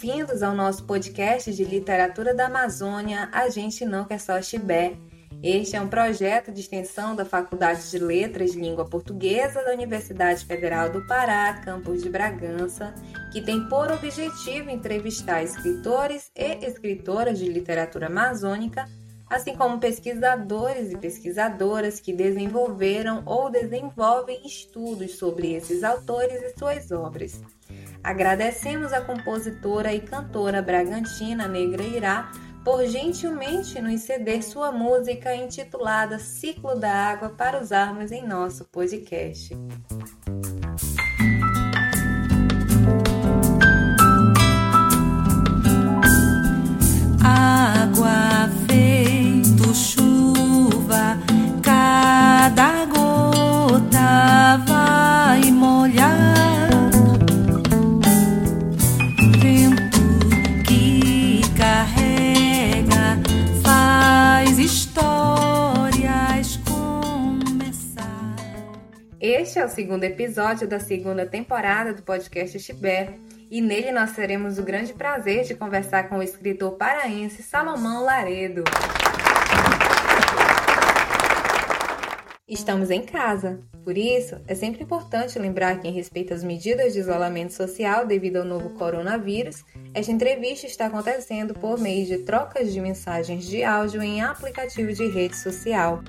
Bem-vindos ao nosso podcast de literatura da Amazônia A Gente Não Quer Só Chibé. Este é um projeto de extensão da Faculdade de Letras de Língua Portuguesa da Universidade Federal do Pará, campus de Bragança, que tem por objetivo entrevistar escritores e escritoras de literatura amazônica, assim como pesquisadores e pesquisadoras que desenvolveram ou desenvolvem estudos sobre esses autores e suas obras. Agradecemos a compositora e cantora Bragantina Negra Irá por gentilmente nos ceder sua música intitulada Ciclo da Água para usarmos em nosso podcast. O segundo episódio da segunda temporada do podcast Chibé, e nele nós teremos o grande prazer de conversar com o escritor paraense Salomão Laredo. Estamos em casa, por isso é sempre importante lembrar que, em respeito às medidas de isolamento social devido ao novo coronavírus, esta entrevista está acontecendo por meio de trocas de mensagens de áudio em aplicativo de rede social.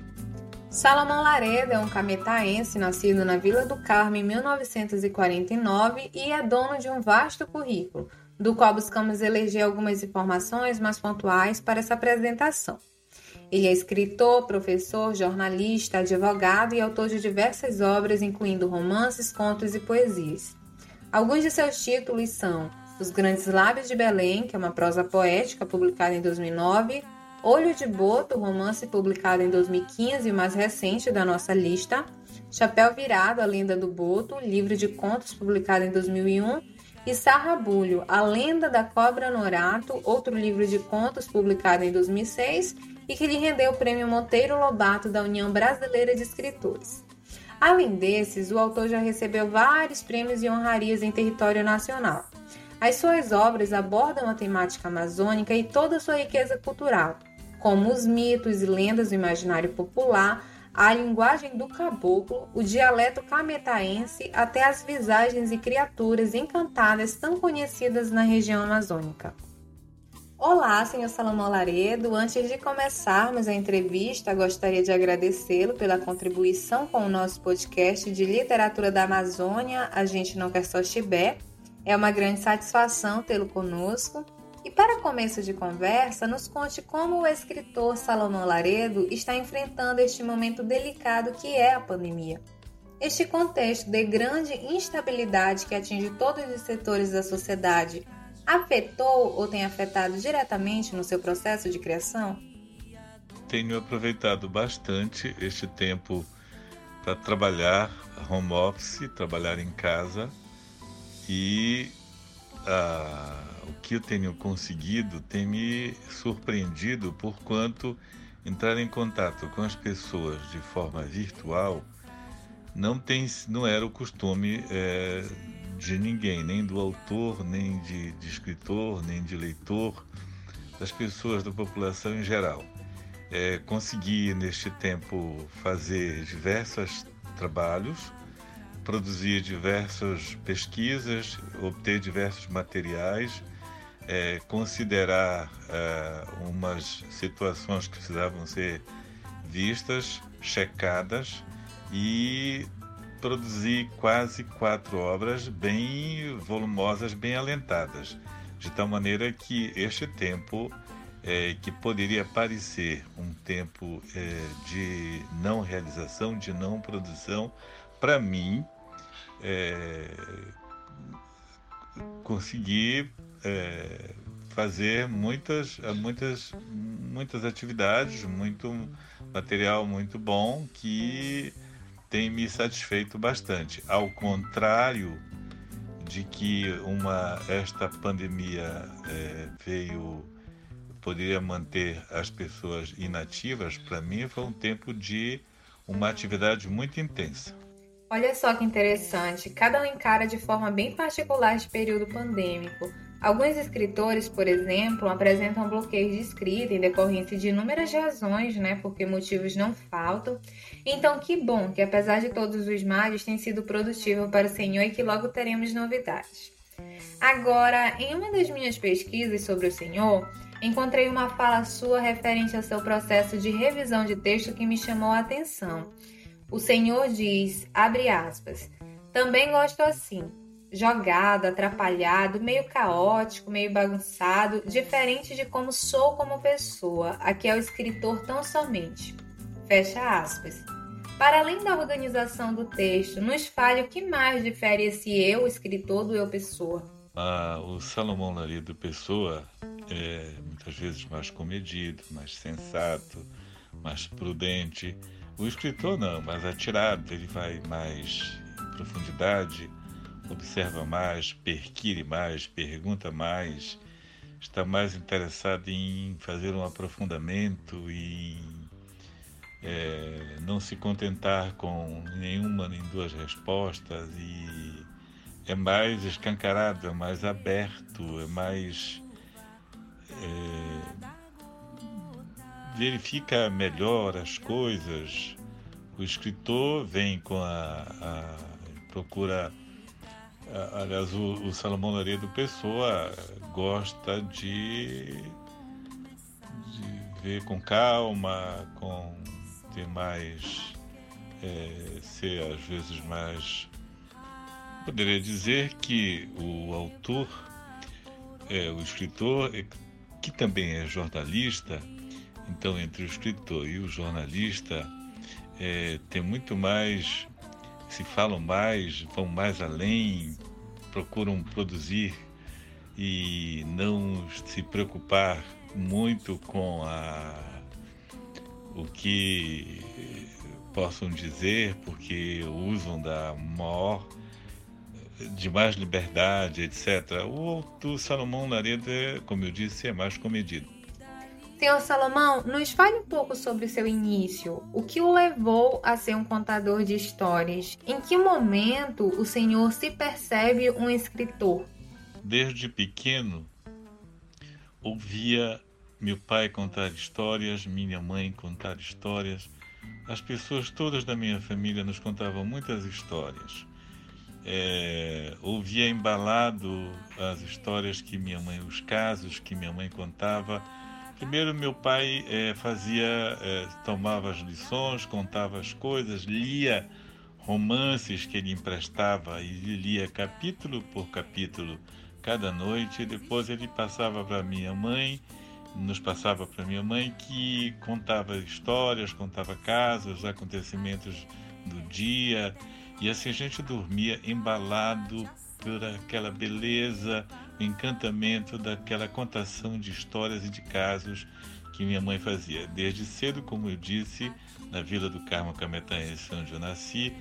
Salomão Laredo é um cametaense nascido na Vila do Carmo em 1949 e é dono de um vasto currículo, do qual buscamos eleger algumas informações mais pontuais para essa apresentação. Ele é escritor, professor, jornalista, advogado e autor de diversas obras, incluindo romances, contos e poesias. Alguns de seus títulos são Os Grandes Lábios de Belém, que é uma prosa poética publicada em 2009, Olho de Boto, romance publicado em 2015 o mais recente da nossa lista. Chapéu Virado, A Lenda do Boto, livro de contos publicado em 2001. E Sarrabulho, A Lenda da Cobra Norato, outro livro de contos publicado em 2006 e que lhe rendeu o Prêmio Monteiro Lobato da União Brasileira de Escritores. Além desses, o autor já recebeu vários prêmios e honrarias em território nacional. As suas obras abordam a temática amazônica e toda a sua riqueza cultural, como os mitos e lendas do imaginário popular, a linguagem do caboclo, o dialeto cametaense, até as visagens e criaturas encantadas tão conhecidas na região amazônica. Olá, senhor Salomão Laredo. Antes de começarmos a entrevista, gostaria de agradecê-lo pela contribuição com o nosso podcast de literatura da Amazônia. A gente não quer só chibé. É uma grande satisfação tê-lo conosco. E para começo de conversa, nos conte como o escritor Salomão Laredo está enfrentando este momento delicado que é a pandemia. Este contexto de grande instabilidade que atinge todos os setores da sociedade afetou ou tem afetado diretamente no seu processo de criação? Tenho aproveitado bastante este tempo para trabalhar home office, trabalhar em casa e a o que eu tenho conseguido tem me surpreendido por quanto entrar em contato com as pessoas de forma virtual não tem não era o costume é, de ninguém nem do autor nem de, de, escritor nem de leitor das pessoas da população em geral. É, consegui neste tempo fazer diversos trabalhos produzir diversas pesquisas obter diversos materiais é, considerar é, umas situações que precisavam ser vistas, checadas e produzir quase quatro obras bem volumosas, bem alentadas, de tal maneira que este tempo, é, que poderia parecer um tempo é, de não realização, de não produção, para mim, é, consegui é, fazer muitas, muitas, muitas atividades, muito material muito bom que tem me satisfeito bastante. Ao contrário de que uma esta pandemia é, veio poderia manter as pessoas inativas, para mim foi um tempo de uma atividade muito intensa. Olha só que interessante, cada um encara de forma bem particular este período pandêmico. Alguns escritores, por exemplo, apresentam bloqueio de escrita em decorrência de inúmeras razões, né, porque motivos não faltam. Então, que bom que apesar de todos os males, tem sido produtivo para o Senhor e que logo teremos novidades. Agora, em uma das minhas pesquisas sobre o Senhor, encontrei uma fala sua referente ao seu processo de revisão de texto que me chamou a atenção. O Senhor diz, abre aspas, também gosto assim, jogado, atrapalhado, meio caótico, meio bagunçado, diferente de como sou como pessoa. Aqui é o escritor tão somente. Fecha aspas. Para além da organização do texto, nos fale o que mais difere esse eu, escritor, do eu pessoa. Ah, o Salomão Larido Pessoa é muitas vezes mais comedido, mais sensato, mais prudente. O escritor não, mais atirado, ele vai mais em profundidade, observa mais, perquire mais, pergunta mais, está mais interessado em fazer um aprofundamento e é, não se contentar com nenhuma nem duas respostas e é mais escancarado, é mais aberto, é mais é, verifica melhor as coisas. O escritor vem com a, a procura. A, aliás, o, o Salomão Laredo Pessoa gosta de, de ver com calma, com ter mais é, ser às vezes mais poderia dizer que o autor é o escritor que também é jornalista então, entre o escritor e o jornalista, é, tem muito mais, se falam mais, vão mais além, procuram produzir e não se preocupar muito com a, o que possam dizer, porque usam da maior, de mais liberdade, etc. O, o Salomão Laredo, como eu disse, é mais comedido. Senhor Salomão, nos fale um pouco sobre o seu início. O que o levou a ser um contador de histórias? Em que momento o senhor se percebe um escritor? Desde pequeno, ouvia meu pai contar histórias, minha mãe contar histórias. As pessoas todas da minha família nos contavam muitas histórias. É, ouvia embalado as histórias que minha mãe, os casos que minha mãe contava Primeiro, meu pai é, fazia, é, tomava as lições, contava as coisas, lia romances que ele emprestava e lia capítulo por capítulo cada noite. E depois ele passava para minha mãe, nos passava para minha mãe que contava histórias, contava casos, acontecimentos do dia e assim a gente dormia embalado por aquela beleza, encantamento daquela contação de histórias e de casos que minha mãe fazia. Desde cedo, como eu disse, na Vila do Carmo Cametanense, onde eu nasci,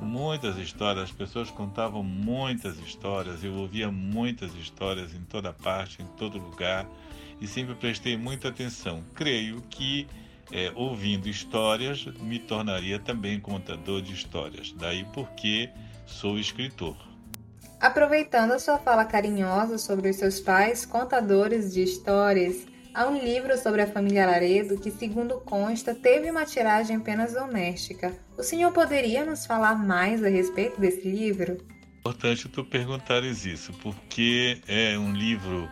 muitas histórias, as pessoas contavam muitas histórias, eu ouvia muitas histórias em toda parte, em todo lugar, e sempre prestei muita atenção. Creio que é, ouvindo histórias me tornaria também contador de histórias, daí porque sou escritor. Aproveitando a sua fala carinhosa sobre os seus pais, contadores de histórias, há um livro sobre a família Laredo que, segundo consta, teve uma tiragem apenas doméstica. O senhor poderia nos falar mais a respeito desse livro? Importante tu perguntares isso, porque é um livro,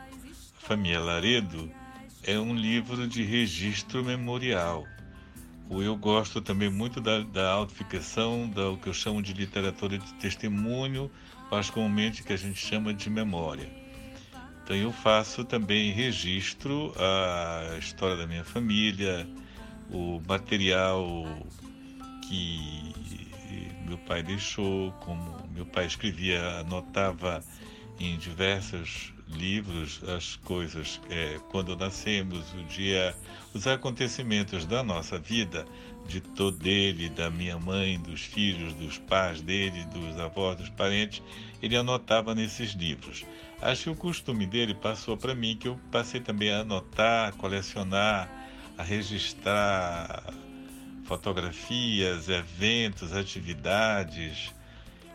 Família Laredo, é um livro de registro memorial. Eu gosto também muito da, da autoficção, da o que eu chamo de literatura de testemunho, particularmente que a gente chama de memória. Então eu faço também registro a história da minha família, o material que meu pai deixou, como meu pai escrevia, anotava em diversos livros as coisas, é, quando nascemos, o dia, os acontecimentos da nossa vida, de todo dele, da minha mãe, dos filhos, dos pais dele, dos avós, dos parentes, ele anotava nesses livros. Acho que o costume dele passou para mim, que eu passei também a anotar, a colecionar, a registrar fotografias, eventos, atividades.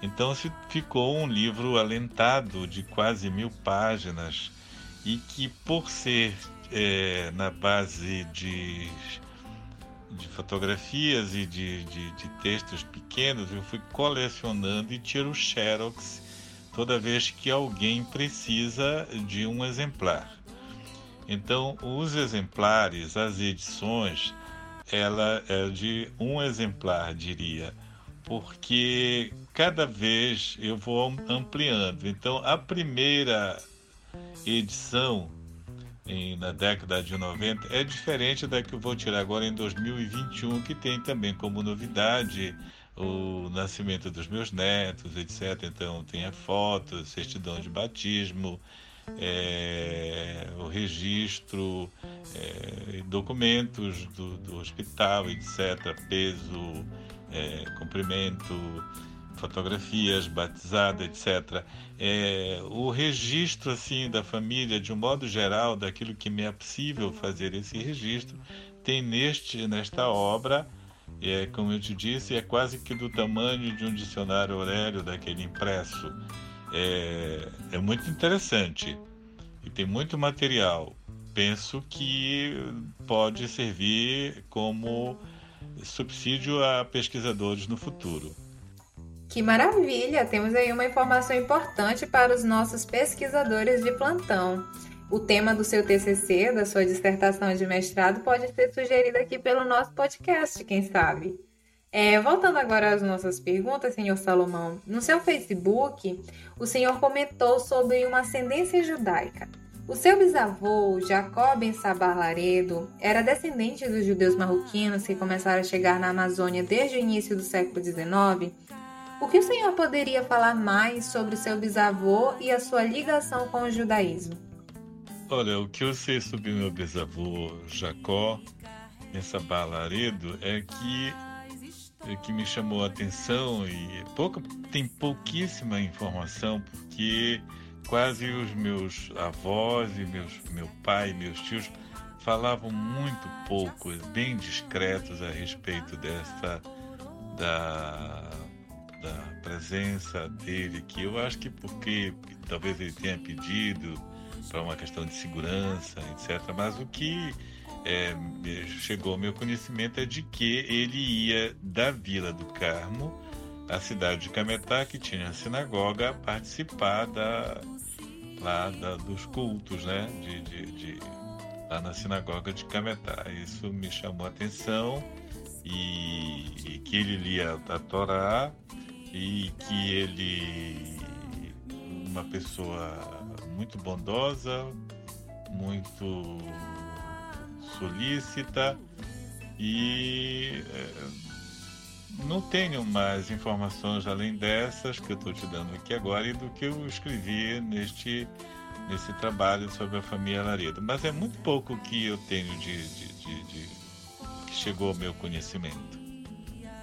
Então ficou um livro alentado de quase mil páginas e que por ser é, na base de, de fotografias e de, de, de, textos pequenos, eu fui colecionando e tiro xerox toda vez que alguém precisa de um exemplar. Então, os exemplares, as edições, ela é de um exemplar, diria, porque cada vez eu vou ampliando. Então, a primeira edição em, na década de 90 é diferente da que eu vou tirar agora em 2021, que tem também como novidade o nascimento dos meus netos, etc. Então tem a foto, certidão de batismo, é, o registro, é, documentos do, do, hospital, etc. Peso, é, comprimento, fotografias, batizada, etc. É, o registro assim da família, de um modo geral, daquilo que me é possível fazer esse registro, tem neste nesta obra, é, como eu te disse, é quase que do tamanho de um dicionário Aurélio daquele impresso. É, é muito interessante e tem muito material. Penso que pode servir como subsídio a pesquisadores no futuro. Que maravilha! Temos aí uma informação importante para os nossos pesquisadores de plantão. O tema do seu TCC, da sua dissertação de mestrado, pode ser sugerido aqui pelo nosso podcast, quem sabe? É, voltando agora às nossas perguntas, senhor Salomão, no seu Facebook, o senhor comentou sobre uma ascendência judaica. O seu bisavô, Jacob Ben Sabar Laredo, era descendente dos judeus marroquinos que começaram a chegar na Amazônia desde o início do século XIX o que o senhor poderia falar mais sobre seu bisavô e a sua ligação com o judaísmo? Olha, o que eu sei sobre meu bisavô Jacó nessa Balaredo é que é que me chamou a atenção e pouca, tem pouquíssima informação porque quase os meus avós e meus, meu pai meus tios falavam muito pouco, bem discretos a respeito dessa da da presença dele, que eu acho que porque talvez ele tenha pedido para uma questão de segurança, etc. Mas o que é, chegou ao meu conhecimento é de que ele ia da Vila do Carmo à cidade de Cametá, que tinha a sinagoga, participar da, lá da, dos cultos, né? De, de, de, lá na sinagoga de Cametá. Isso me chamou a atenção e, e que ele lia a Torá e que ele uma pessoa muito bondosa, muito solícita e é, não tenho mais informações além dessas que eu estou te dando aqui agora e do que eu escrevi neste nesse trabalho sobre a família Laredo. Mas é muito pouco que eu tenho de, de, de, de que chegou ao meu conhecimento.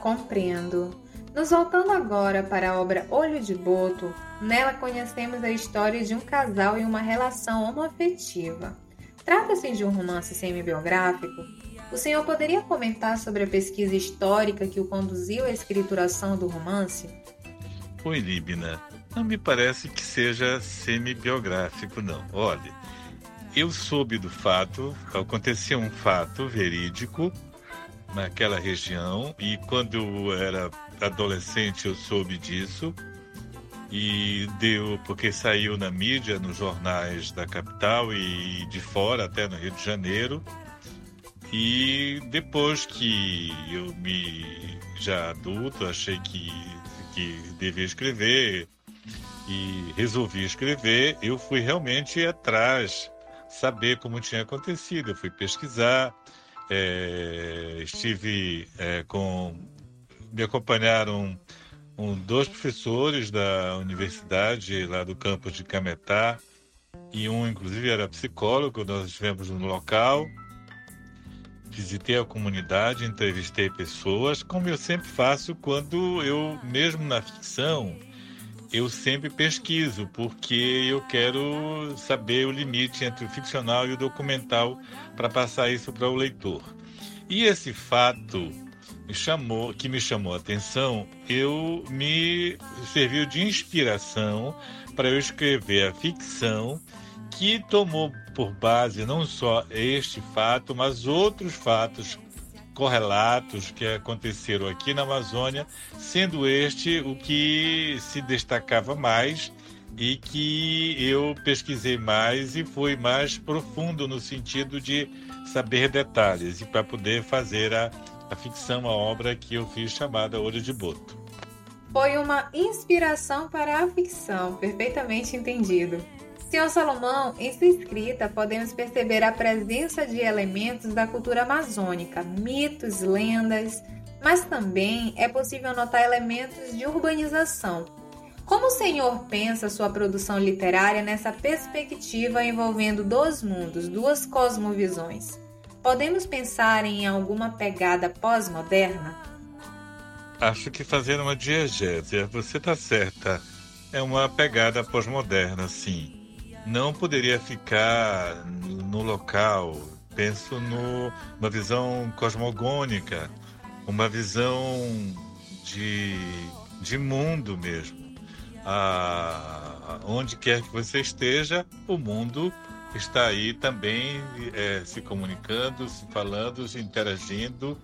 Compreendo. Nos voltando agora para a obra Olho de Boto, nela conhecemos a história de um casal em uma relação homoafetiva. Trata-se de um romance semi-biográfico? O senhor poderia comentar sobre a pesquisa histórica que o conduziu à escrituração do romance? Oi, Libna. Não me parece que seja semi-biográfico, não. Olha, eu soube do fato, aconteceu um fato verídico naquela região e quando eu era adolescente eu soube disso e deu porque saiu na mídia, nos jornais da capital e de fora, até no Rio de Janeiro. E depois que eu me já adulto, achei que que devia escrever e resolvi escrever, eu fui realmente atrás saber como tinha acontecido. Eu fui pesquisar, é, estive é, com me acompanharam um, dois professores da universidade lá do campus de Cametá e um inclusive era psicólogo, nós estivemos no local, visitei a comunidade, entrevistei pessoas, como eu sempre faço quando eu, mesmo na ficção, eu sempre pesquiso, porque eu quero saber o limite entre o ficcional e o documental para passar isso para o leitor. E esse fato chamou, que me chamou a atenção, eu me serviu de inspiração para eu escrever a ficção que tomou por base não só este fato, mas outros fatos correlatos que aconteceram aqui na Amazônia, sendo este o que se destacava mais e que eu pesquisei mais e fui mais profundo no sentido de saber detalhes e para poder fazer a, a ficção, a obra que eu fiz chamada Olho de Boto. Foi uma inspiração para a ficção, perfeitamente entendido. Senhor Salomão, em sua escrita podemos perceber a presença de elementos da cultura amazônica, mitos, lendas, mas também é possível notar elementos de urbanização. Como o senhor pensa sua produção literária nessa perspectiva envolvendo dois mundos, duas cosmovisões? Podemos pensar em alguma pegada pós-moderna? Acho que fazer uma diegese, você está certa. É uma pegada pós-moderna, sim não poderia ficar no local. Penso numa visão cosmogônica, uma visão de, de mundo mesmo. Ah, onde quer que você esteja, o mundo está aí também é, se comunicando, se falando, se interagindo.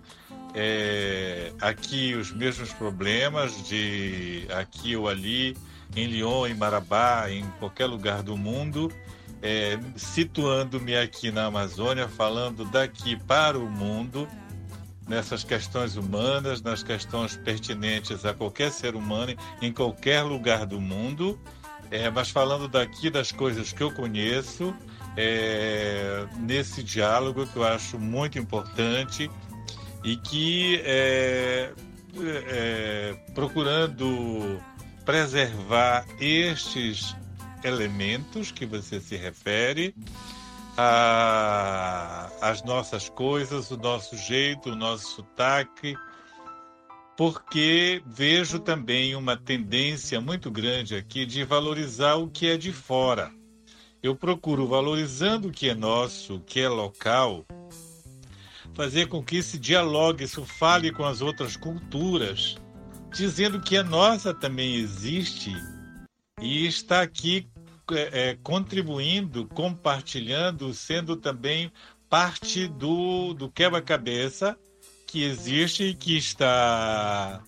É, aqui os mesmos problemas de aqui ou ali em Lyon, em Marabá, em qualquer lugar do mundo, é, situando-me aqui na Amazônia, falando daqui para o mundo, nessas questões humanas, nas questões pertinentes a qualquer ser humano, em qualquer lugar do mundo, é, mas falando daqui das coisas que eu conheço, é, nesse diálogo que eu acho muito importante e que é, é procurando preservar estes elementos que você se refere, a, as nossas coisas, o nosso jeito, o nosso sotaque, porque vejo também uma tendência muito grande aqui de valorizar o que é de fora. Eu procuro, valorizando o que é nosso, o que é local, fazer com que esse dialogue, isso fale com as outras culturas, dizendo que a nossa também existe e está aqui é, é, contribuindo, compartilhando, sendo também parte do, do quebra-cabeça que existe e que está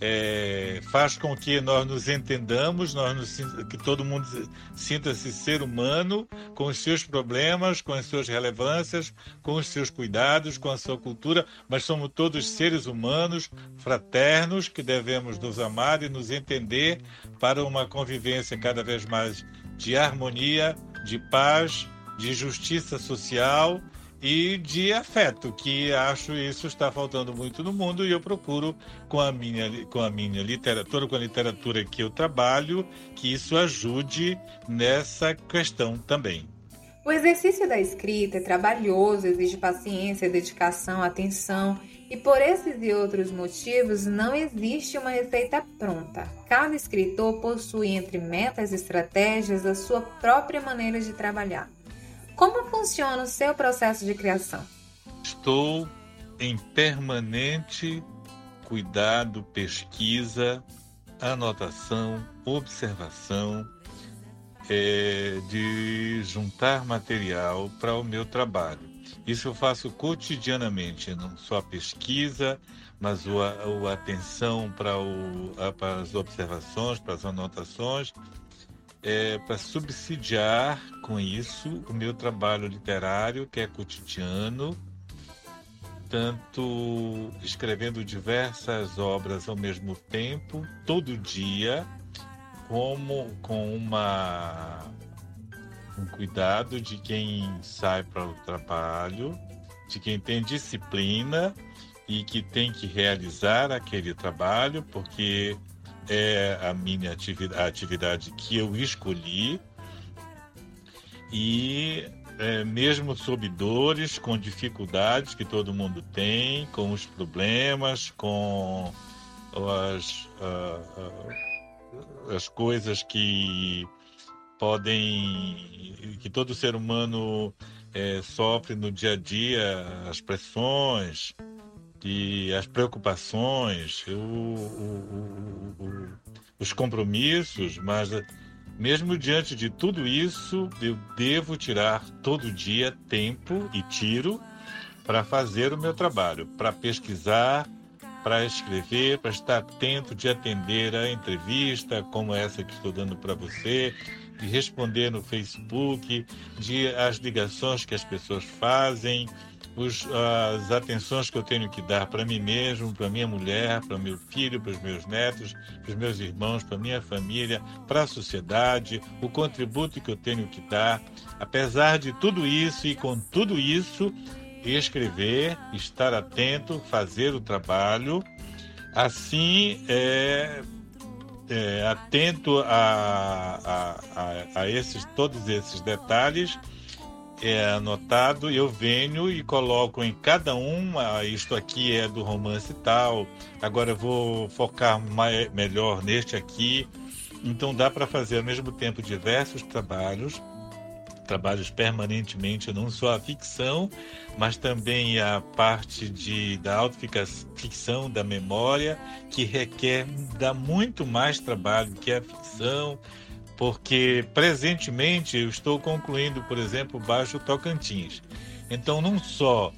é, faz com que nós nos entendamos, nós nos, que todo mundo sinta-se ser humano, com os seus problemas, com as suas relevâncias, com os seus cuidados, com a sua cultura, mas somos todos seres humanos, fraternos, que devemos nos amar e nos entender para uma convivência cada vez mais de harmonia, de paz, de justiça social e de afeto, que acho isso está faltando muito no mundo e eu procuro com a minha com a minha literatura, com a literatura que eu trabalho, que isso ajude nessa questão também. O exercício da escrita é trabalhoso, exige paciência, dedicação, atenção, e por esses e outros motivos não existe uma receita pronta. Cada escritor possui entre metas e estratégias a sua própria maneira de trabalhar. Como funciona o seu processo de criação? Estou em permanente cuidado, pesquisa, anotação, observação, é, de juntar material para o meu trabalho. Isso eu faço cotidianamente, não só a pesquisa, mas o, a, atenção para as observações, para as anotações é, para subsidiar com isso o meu trabalho literário, que é cotidiano, tanto escrevendo diversas obras ao mesmo tempo, todo dia, como com uma um cuidado de quem sai para o trabalho, de quem tem disciplina e que tem que realizar aquele trabalho, porque é a minha atividade, a atividade que eu escolhi. E é, mesmo sob dores, com dificuldades que todo mundo tem, com os problemas, com as, uh, uh, as coisas que podem, que todo ser humano é, sofre no dia a dia, as pressões, e as preocupações, o, o, o, os compromissos, mas mesmo diante de tudo isso, eu devo tirar todo dia tempo e tiro para fazer o meu trabalho, para pesquisar, para escrever, para estar atento de atender a entrevista como essa que estou dando para você, de responder no Facebook, de as ligações que as pessoas fazem, os, as atenções que eu tenho que dar para mim mesmo, para minha mulher, para meu filho, para os meus netos, para os meus irmãos, para minha família, para a sociedade, o contributo que eu tenho que dar. Apesar de tudo isso e com tudo isso, escrever, estar atento, fazer o trabalho, assim é, é atento a, a, a, a esses todos esses detalhes é anotado, eu venho e coloco em cada um, ah, isto aqui é do romance tal, agora vou focar mais, melhor neste aqui. Então dá para fazer ao mesmo tempo diversos trabalhos, trabalhos permanentemente, não só a ficção, mas também a parte de, da autoficção, da memória, que requer, dá muito mais trabalho que a ficção, porque presentemente eu estou concluindo, por exemplo, Baixo Tocantins. Então, não só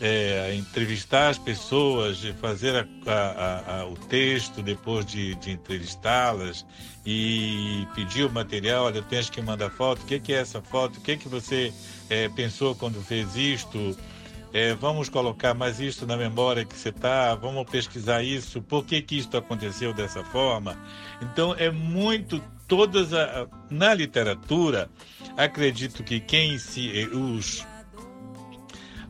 é, entrevistar as pessoas, fazer a, a, a, o texto depois de, de entrevistá-las e pedir o material, olha, tens que mandar foto, o que, que é essa foto, o que, que você é, pensou quando fez isto, é, vamos colocar mais isso na memória que você está, vamos pesquisar isso, por que, que isso aconteceu dessa forma. Então é muito todas a, na literatura acredito que quem se os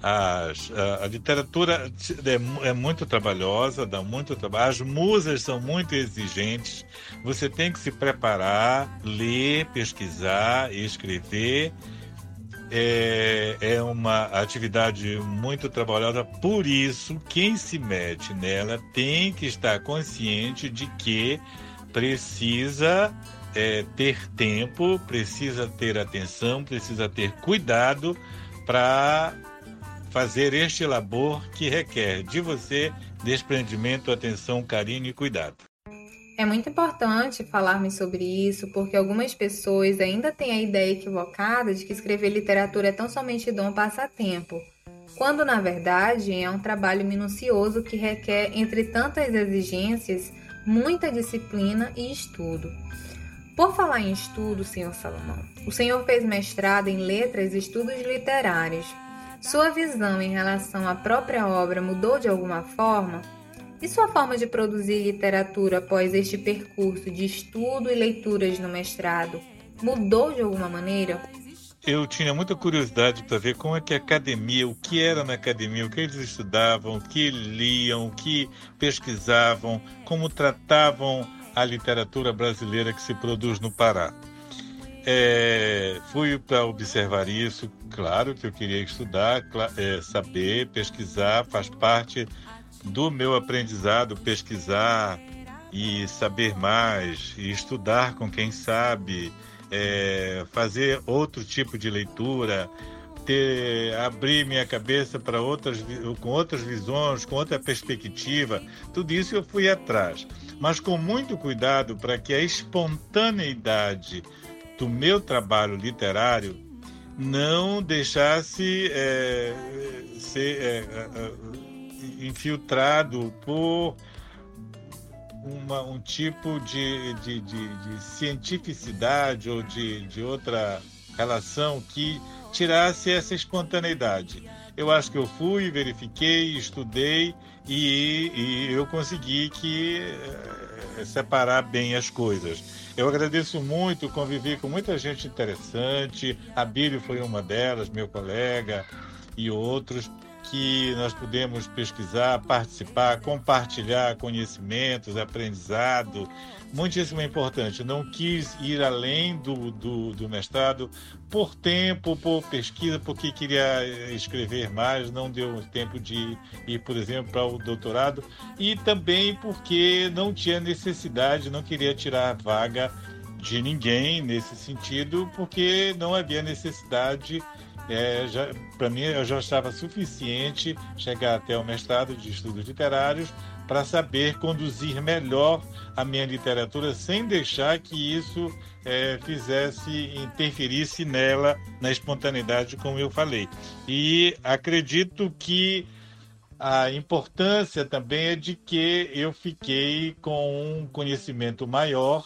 as, a, a, literatura é, é, muito trabalhosa, dá muito trabalho. As musas são muito exigentes. Você tem que se preparar, ler, pesquisar, escrever. É, é uma atividade muito trabalhosa. Por isso, quem se mete nela tem que estar consciente de que precisa é, ter tempo, precisa ter atenção, precisa ter cuidado para fazer este labor que requer de você desprendimento, atenção, carinho e cuidado. É muito importante falarmos sobre isso, porque algumas pessoas ainda têm a ideia equivocada de que escrever literatura é tão somente dom passatempo, quando na verdade é um trabalho minucioso que requer, entre tantas exigências, muita disciplina e estudo. Por falar em estudo, senhor Salomão, o senhor fez mestrado em letras e estudos literários. Sua visão em relação à própria obra mudou de alguma forma? E sua forma de produzir literatura após este percurso de estudo e leituras no mestrado mudou de alguma maneira? Eu tinha muita curiosidade para ver como é que a academia, o que era na academia, o que eles estudavam, o que liam, o que pesquisavam, como tratavam a literatura brasileira que se produz no Pará. É, fui para observar isso, claro que eu queria estudar, é, saber, pesquisar, faz parte do meu aprendizado pesquisar e saber mais, e estudar com quem sabe, é, fazer outro tipo de leitura, ter, abrir minha cabeça para outras, com outras visões, com outra perspectiva, tudo isso eu fui atrás mas com muito cuidado para que a espontaneidade do meu trabalho literário não deixasse é, ser é, é, é, infiltrado por uma, um tipo de, de, de, de cientificidade ou de, de outra relação que tirasse essa espontaneidade. Eu acho que eu fui, verifiquei, estudei e, e eu consegui que é, separar bem as coisas. Eu agradeço muito, convivi com muita gente interessante, a Bíblia foi uma delas, meu colega e outros, que nós pudemos pesquisar, participar, compartilhar conhecimentos, aprendizado, muitíssimo importante. Não quis ir além do, do, do, mestrado por tempo, por pesquisa, porque queria escrever mais, não deu tempo de ir, por exemplo, para o doutorado, e também porque não tinha necessidade, não queria tirar vaga de ninguém nesse sentido, porque não havia necessidade é, para mim eu já estava suficiente chegar até o mestrado de estudos literários para saber conduzir melhor a minha literatura sem deixar que isso é, fizesse, interferisse nela, na espontaneidade, como eu falei. E acredito que a importância também é de que eu fiquei com um conhecimento maior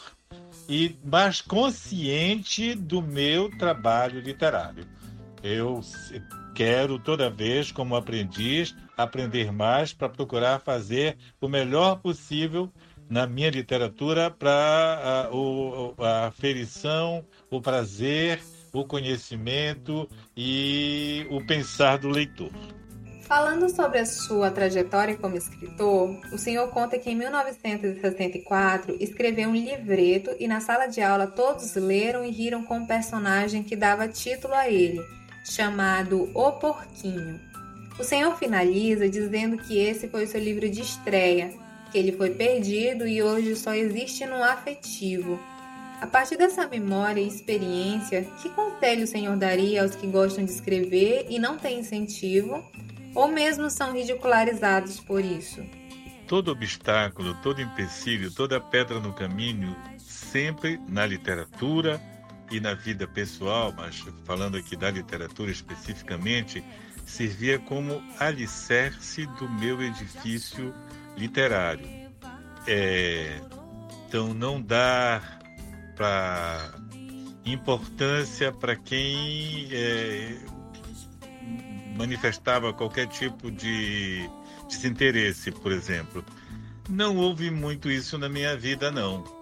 e mais consciente do meu trabalho literário. Eu quero toda vez, como aprendiz, aprender mais para procurar fazer o melhor possível na minha literatura para a, a aferição, o prazer, o conhecimento e o pensar do leitor. Falando sobre a sua trajetória como escritor, o senhor conta que em 1964 escreveu um livreto e na sala de aula todos leram e riram com um personagem que dava título a ele, chamado O Porquinho. O senhor finaliza dizendo que esse foi o seu livro de estreia, que ele foi perdido e hoje só existe no afetivo. A partir dessa memória e experiência, que conselho o senhor daria aos que gostam de escrever e não têm incentivo, ou mesmo são ridicularizados por isso? Todo obstáculo, todo empecilho, toda pedra no caminho, sempre na literatura, e na vida pessoal, mas falando aqui da literatura especificamente, servia como alicerce do meu edifício literário. É, então, não dar para importância para quem é, manifestava qualquer tipo de desinteresse, por exemplo. Não houve muito isso na minha vida, não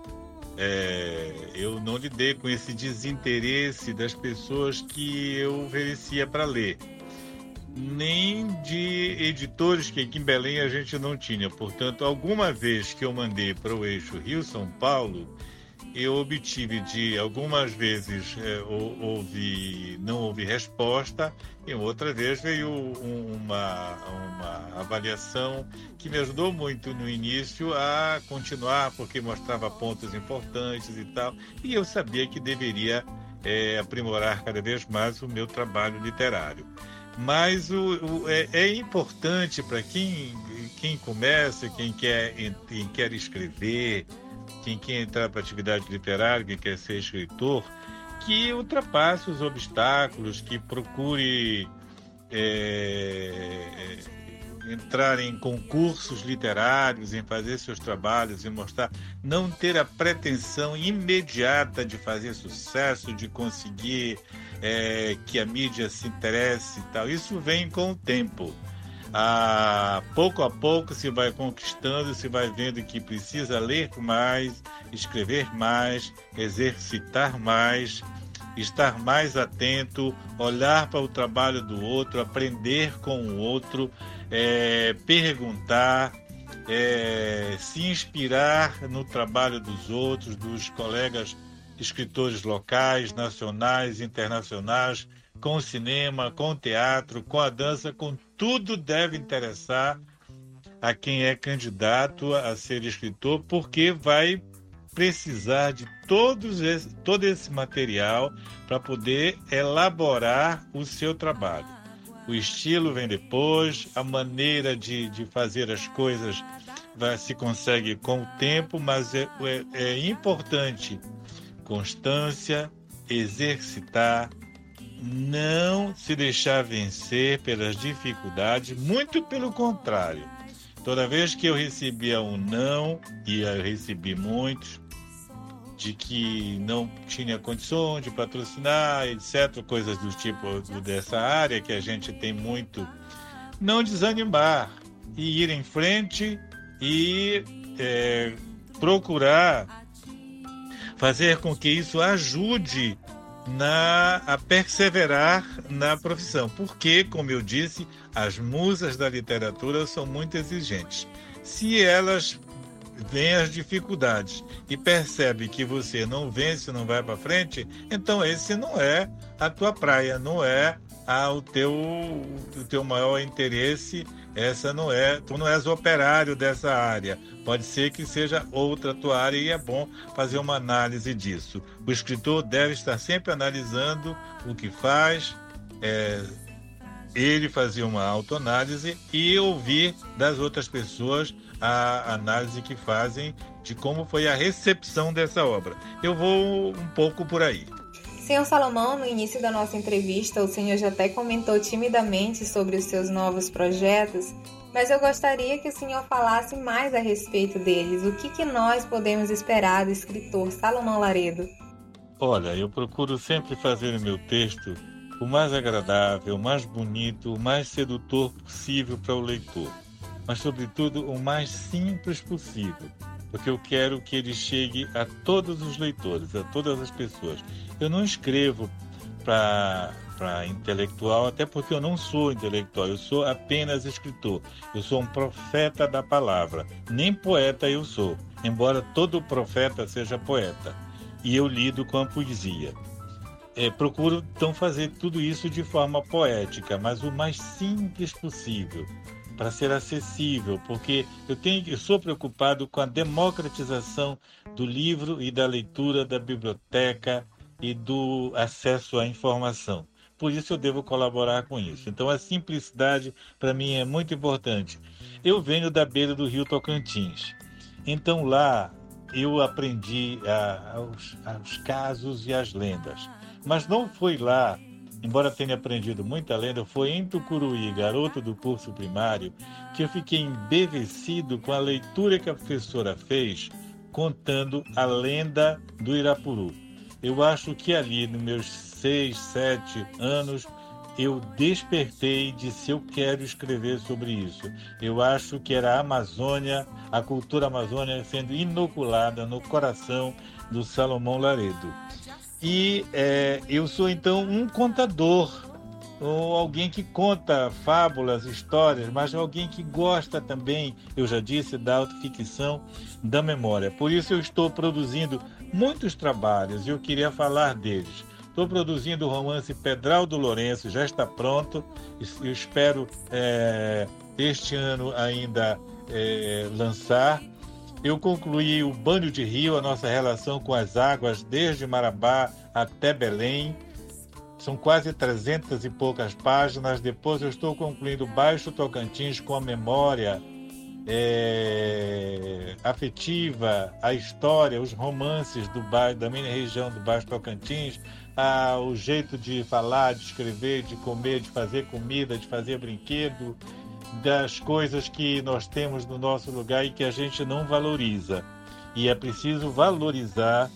é, eu não lidei com esse desinteresse das pessoas que eu oferecia para ler. Nem de editores que aqui em Belém a gente não tinha. Portanto, alguma vez que eu mandei para o eixo Rio-São Paulo, eu obtive de algumas vezes é, houve não houve resposta e outra vez veio uma, uma avaliação que me ajudou muito no início a continuar porque mostrava pontos importantes e tal e eu sabia que deveria é, aprimorar cada vez mais o meu trabalho literário. Mas o, o é, é, importante para quem quem começa quem quer quem quer escrever quem quer entrar para a atividade literária, quem quer ser escritor, que ultrapasse os obstáculos, que procure é, entrar em concursos literários, em fazer seus trabalhos e mostrar, não ter a pretensão imediata de fazer sucesso, de conseguir é, que a mídia se interesse e tal. Isso vem com o tempo pouco a pouco se vai conquistando, se vai vendo que precisa ler mais, escrever mais, exercitar mais, estar mais atento, olhar para o trabalho do outro, aprender com o outro, é, perguntar, é, se inspirar no trabalho dos outros, dos colegas escritores locais, nacionais, internacionais, com o cinema, com o teatro, com a dança, com tudo deve interessar a quem é candidato a ser escritor, porque vai precisar de todos esse, todo esse material para poder elaborar o seu trabalho. O estilo vem depois, a maneira de, de fazer as coisas vai, se consegue com o tempo, mas é, é, é importante constância, exercitar, não se deixar vencer pelas dificuldades, muito pelo contrário. Toda vez que eu recebia um não, e eu recebi muitos, de que não tinha condições de patrocinar, etc., coisas do tipo dessa área que a gente tem muito, não desanimar e ir em frente e é, procurar fazer com que isso ajude na, a perseverar na profissão, porque, como eu disse, as musas da literatura são muito exigentes. Se elas veem as dificuldades e percebem que você não vence, não vai para frente, então esse não é a tua praia, não é a, o, teu, o teu maior interesse essa não é, tu não és operário dessa área. Pode ser que seja outra tua área e é bom fazer uma análise disso. O escritor deve estar sempre analisando o que faz é, ele fazia uma autoanálise e ouvir das outras pessoas a análise que fazem de como foi a recepção dessa obra. Eu vou um pouco por aí. Senhor Salomão, no início da nossa entrevista, o senhor já até comentou timidamente sobre os seus novos projetos, mas eu gostaria que o senhor falasse mais a respeito deles. O que, que nós podemos esperar do escritor Salomão Laredo? Olha, eu procuro sempre fazer o meu texto o mais agradável, o mais bonito, o mais sedutor possível para o leitor, mas, sobretudo, o mais simples possível, porque eu quero que ele chegue a todos os leitores, a todas as pessoas. Eu não escrevo para intelectual, até porque eu não sou intelectual, eu sou apenas escritor. Eu sou um profeta da palavra. Nem poeta eu sou, embora todo profeta seja poeta. E eu lido com a poesia. É, procuro então fazer tudo isso de forma poética, mas o mais simples possível, para ser acessível, porque eu tenho, eu sou preocupado com a democratização do livro e da leitura da biblioteca e do acesso à informação por isso eu devo colaborar com isso. Então a simplicidade para mim é muito importante. Eu venho da beira do rio Tocantins, então lá eu aprendi a, os, os casos e as lendas. Mas não foi lá, embora tenha aprendido muita lenda, foi em Tucuruí, garoto do curso primário, que eu fiquei embevecido com a leitura que a professora fez contando a lenda do Irapuru. Eu acho que ali, nos meus seis, sete anos, eu despertei e disse: eu quero escrever sobre isso. Eu acho que era a Amazônia, a cultura amazônica sendo inoculada no coração do Salomão Laredo. E é, eu sou então um contador, ou alguém que conta fábulas, histórias, mas alguém que gosta também, eu já disse, da autoficção, da memória. Por isso eu estou produzindo muitos trabalhos e eu queria falar deles. Estou produzindo o romance Pedral do Lourenço, já está pronto. Eu espero é, este ano ainda é, lançar. Eu concluí o Banho de Rio, a nossa relação com as águas, desde Marabá até Belém. São quase 300 e poucas páginas. Depois eu estou concluindo Baixo Tocantins com a memória é, afetiva, a história, os romances do bairro, da minha região do Baixo Tocantins, ah, o jeito de falar, de escrever, de comer, de fazer comida, de fazer brinquedo, das coisas que nós temos no nosso lugar e que a gente não valoriza. E é preciso valorizar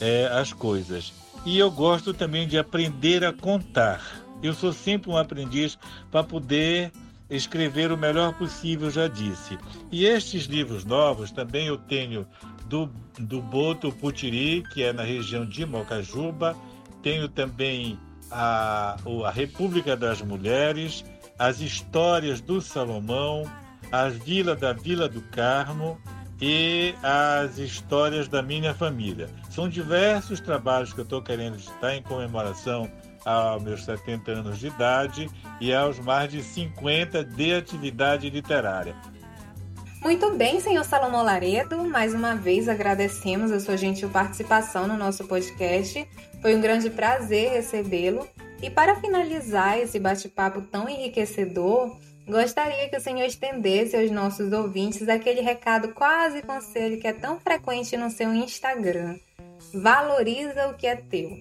é, as coisas. E eu gosto também de aprender a contar. Eu sou sempre um aprendiz para poder escrever o melhor possível, já disse. E estes livros novos também eu tenho do, do Boto Putiri, que é na região de Mocajuba, tenho também a, a República das Mulheres, as histórias do Salomão, a Vila da Vila do Carmo e as histórias da minha família. São diversos trabalhos que eu estou querendo editar em comemoração aos meus 70 anos de idade e aos mais de 50 de atividade literária. Muito bem, senhor Salomão Laredo. Mais uma vez agradecemos a sua gentil participação no nosso podcast. Foi um grande prazer recebê-lo. E para finalizar esse bate-papo tão enriquecedor, gostaria que o senhor estendesse aos nossos ouvintes aquele recado quase conselho que é tão frequente no seu Instagram. Valoriza o que é teu.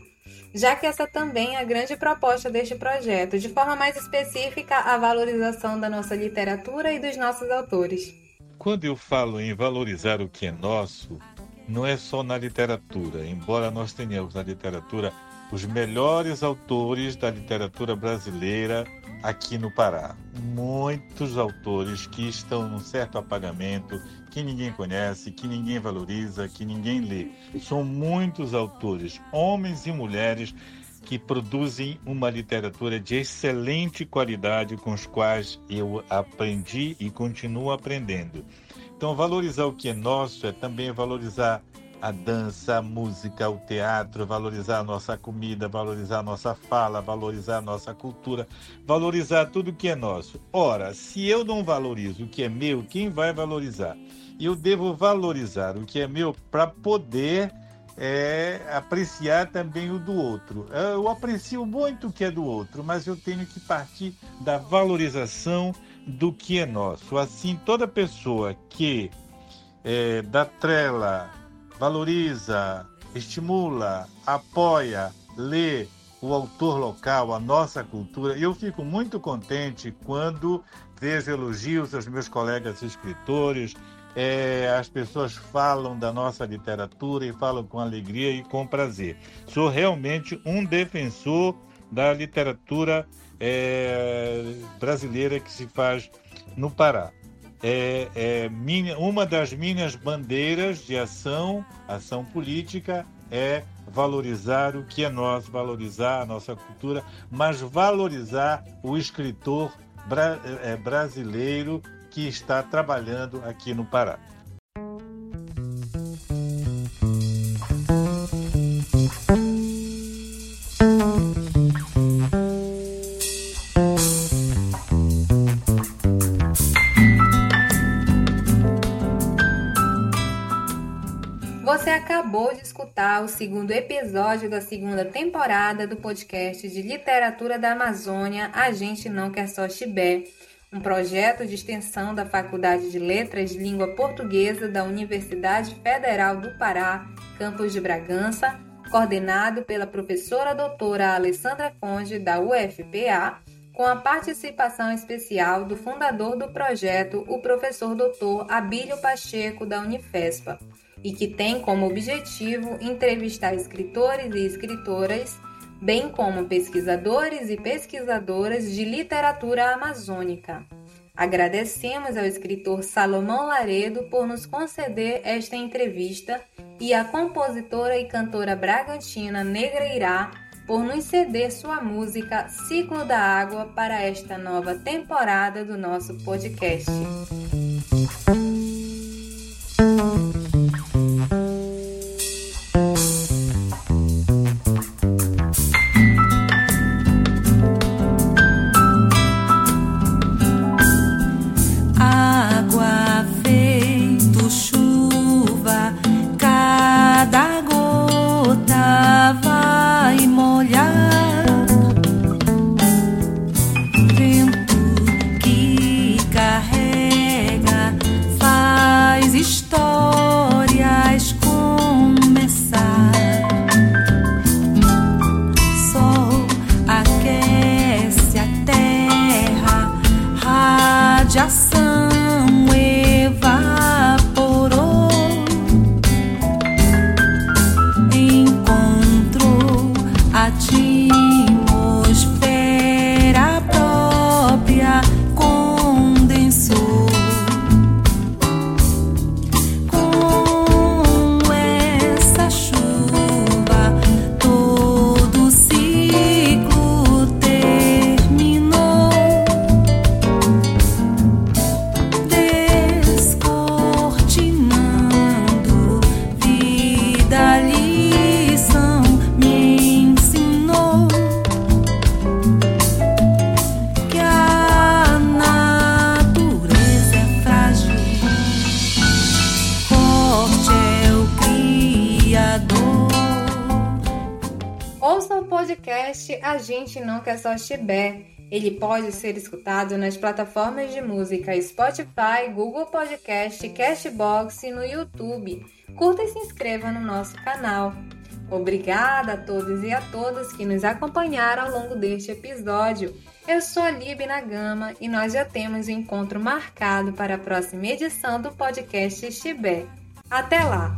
Já que essa também é a grande proposta deste projeto, de forma mais específica, a valorização da nossa literatura e dos nossos autores. Quando eu falo em valorizar o que é nosso, não é só na literatura, embora nós tenhamos na literatura os melhores autores da literatura brasileira aqui no Pará. Muitos autores que estão num certo apagamento, que ninguém conhece, que ninguém valoriza, que ninguém lê. São muitos autores, homens e mulheres, que produzem uma literatura de excelente qualidade com os quais eu aprendi e continuo aprendendo. Então, valorizar o que é nosso é também valorizar a dança, a música, o teatro, valorizar a nossa comida, valorizar a nossa fala, valorizar a nossa cultura, valorizar tudo que é nosso. Ora, se eu não valorizo o que é meu, quem vai valorizar? Eu devo valorizar o que é meu para poder é apreciar também o do outro. Eu aprecio muito o que é do outro, mas eu tenho que partir da valorização do que é nosso. Assim, toda pessoa que é, dá trela, valoriza, estimula, apoia, lê o autor local, a nossa cultura, eu fico muito contente quando vejo elogios aos meus colegas escritores, é, as pessoas falam da nossa literatura e falam com alegria e com prazer. Sou realmente um defensor da literatura é, brasileira que se faz no Pará. É, é minha, uma das minhas bandeiras de ação, ação política, é valorizar o que é nosso, valorizar a nossa cultura, mas valorizar o escritor bra é, brasileiro que está trabalhando aqui no Pará. Acabou de escutar o segundo episódio da segunda temporada do podcast de literatura da Amazônia A Gente Não Quer Só Chibé, um projeto de extensão da Faculdade de Letras de Língua Portuguesa da Universidade Federal do Pará, campus de Bragança, coordenado pela professora doutora Alessandra Conde, da UFPA, com a participação especial do fundador do projeto, o professor doutor Abílio Pacheco, da Unifespa, e que tem como objetivo entrevistar escritores e escritoras bem como pesquisadores e pesquisadoras de literatura amazônica. Agradecemos ao escritor Salomão Laredo por nos conceder esta entrevista e à compositora e cantora bragantina Negra Irá por nos ceder sua música Ciclo da Água para esta nova temporada do nosso podcast. Gente Não Quer Só Chibé. Ele pode ser escutado nas plataformas de música Spotify, Google Podcast, Cashbox e no YouTube. Curta e se inscreva no nosso canal. Obrigada a todos e a todas que nos acompanharam ao longo deste episódio. Eu sou a Lib Gama e nós já temos o um encontro marcado para a próxima edição do podcast Chibé. Até lá!